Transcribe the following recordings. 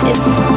It's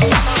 Yeah.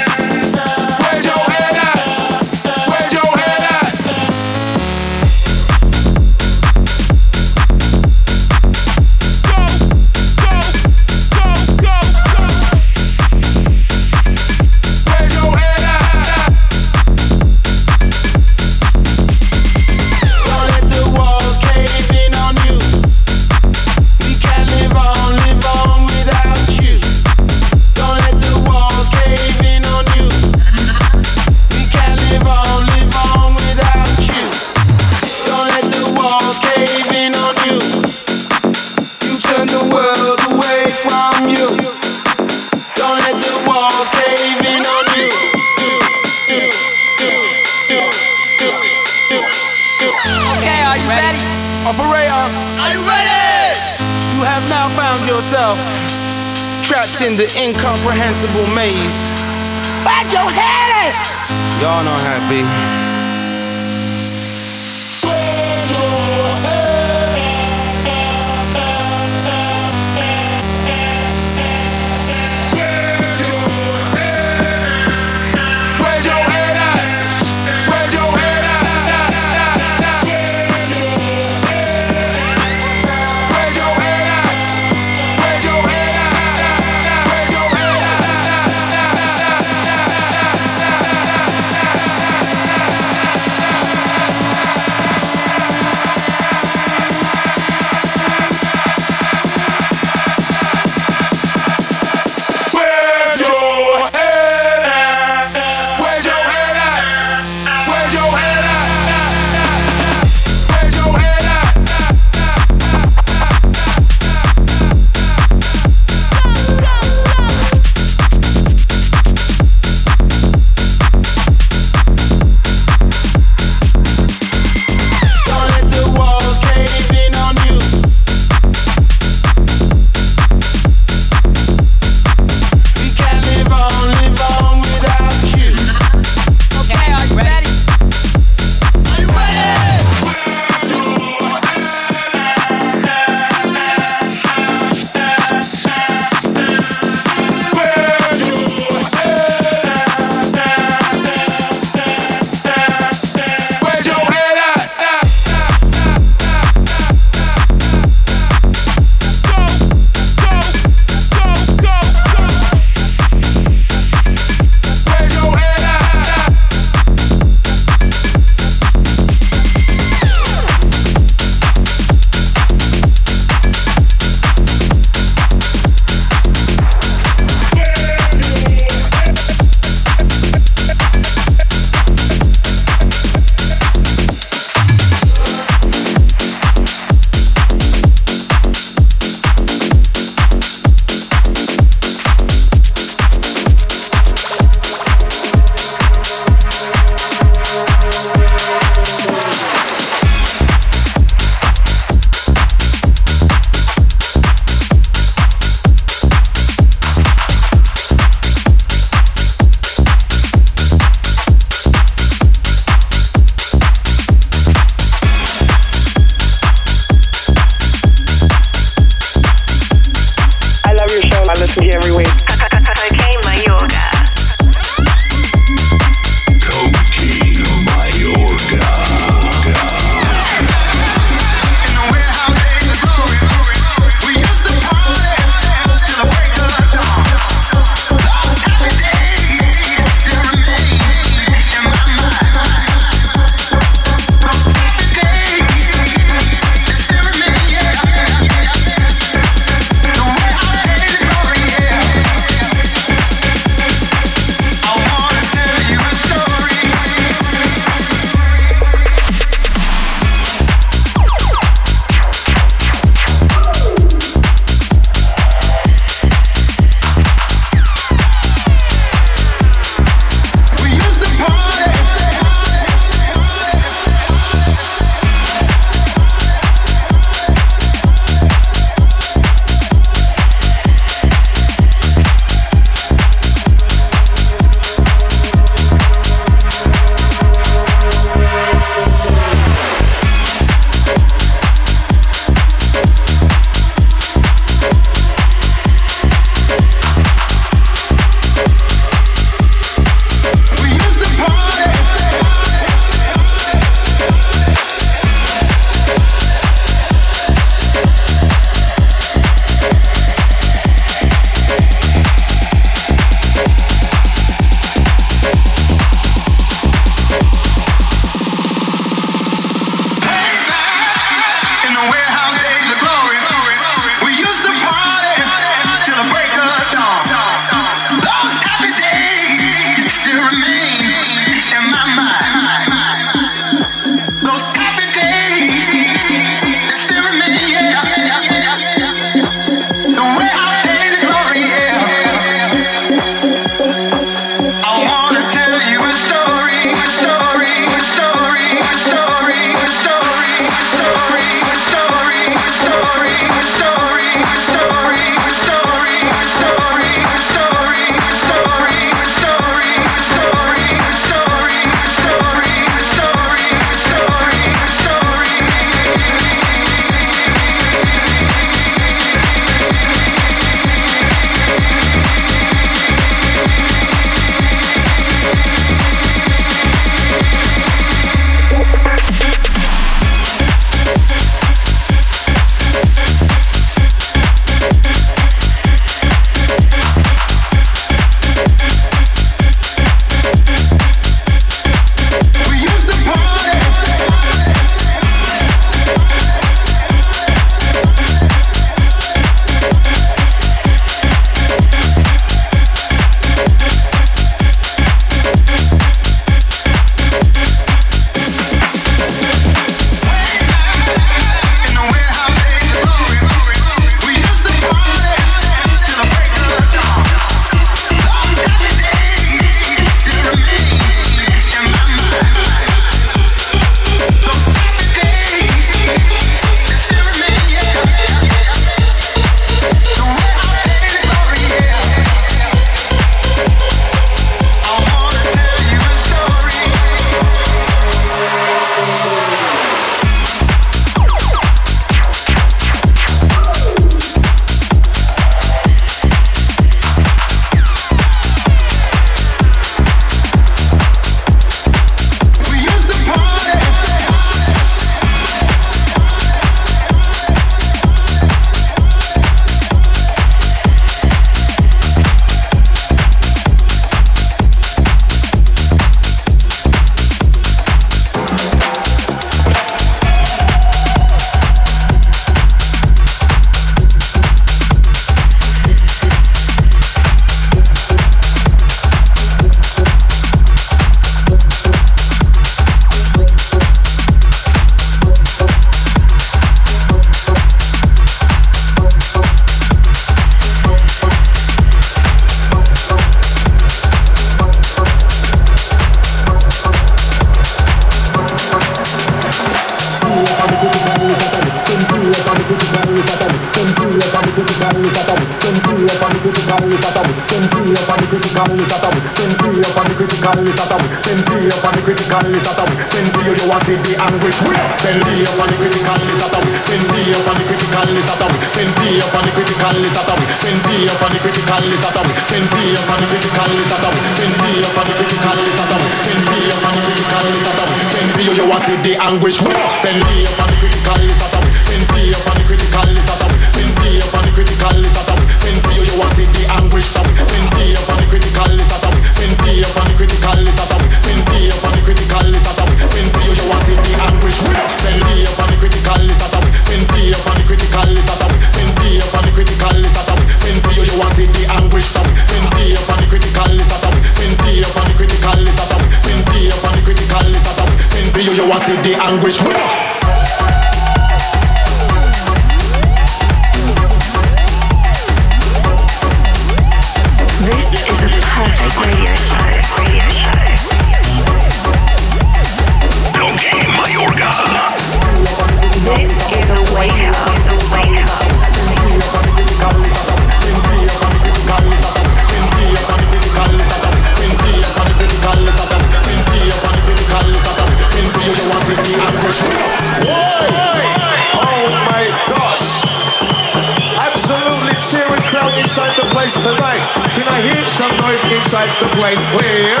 tonight. Can I hear some noise inside the place, please?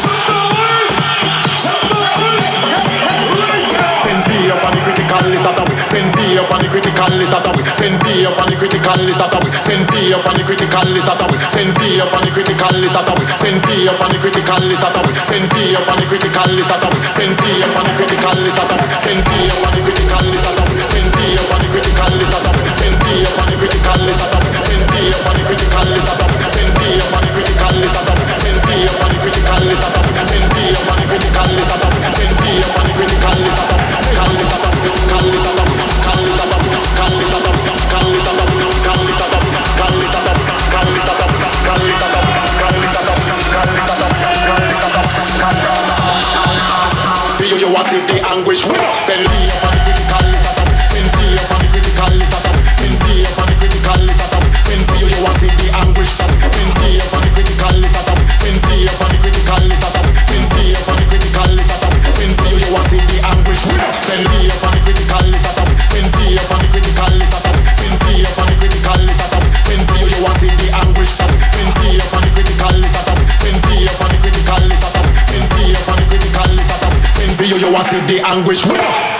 Some noise! Some noise! Send beer on the critical list that we send beer on the critical list that we send beer on the critical list that we send beer on the critical list that we send beer on the critical list that we send beer on the critical list that we send beer on the critical list that we send beer on the critical list that we send beer on the critical list that we send beer on the critical list that on the critical list that we anguish. Send me show us see the anguish. Winner!